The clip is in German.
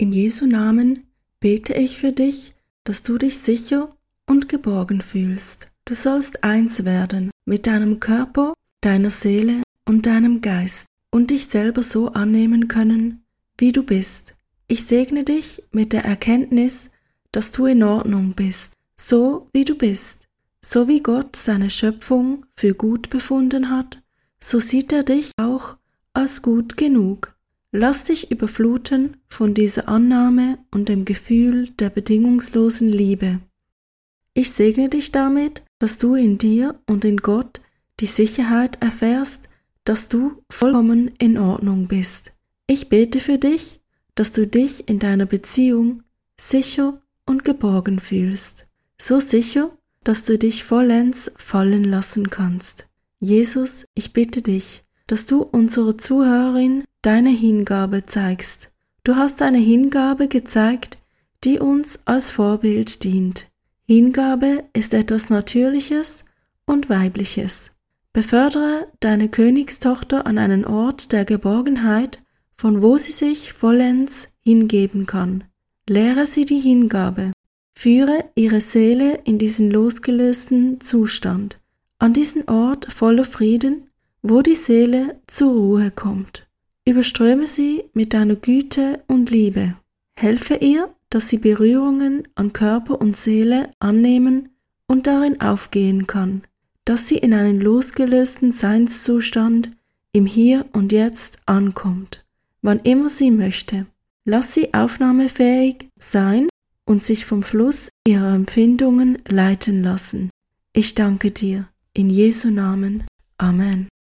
In Jesu Namen bete ich für dich, dass du dich sicher und geborgen fühlst. Du sollst eins werden mit deinem Körper, deiner Seele und deinem Geist und dich selber so annehmen können, wie du bist. Ich segne dich mit der Erkenntnis, dass du in Ordnung bist, so wie du bist. So wie Gott seine Schöpfung für gut befunden hat, so sieht er dich auch als gut genug. Lass dich überfluten von dieser Annahme und dem Gefühl der bedingungslosen Liebe. Ich segne dich damit, dass du in dir und in Gott die Sicherheit erfährst, dass du vollkommen in Ordnung bist. Ich bete für dich, dass du dich in deiner Beziehung sicher und geborgen fühlst. So sicher, dass du dich vollends fallen lassen kannst. Jesus, ich bitte dich, dass du unserer Zuhörerin deine Hingabe zeigst. Du hast eine Hingabe gezeigt, die uns als Vorbild dient. Hingabe ist etwas Natürliches und Weibliches. Befördere deine Königstochter an einen Ort der Geborgenheit, von wo sie sich vollends hingeben kann. Lehre sie die Hingabe. Führe ihre Seele in diesen losgelösten Zustand, an diesen Ort voller Frieden, wo die Seele zur Ruhe kommt. Überströme sie mit deiner Güte und Liebe. Helfe ihr, dass sie Berührungen an Körper und Seele annehmen und darin aufgehen kann dass sie in einen losgelösten Seinszustand im Hier und Jetzt ankommt, wann immer sie möchte. Lass sie aufnahmefähig sein und sich vom Fluss ihrer Empfindungen leiten lassen. Ich danke dir. In Jesu Namen. Amen.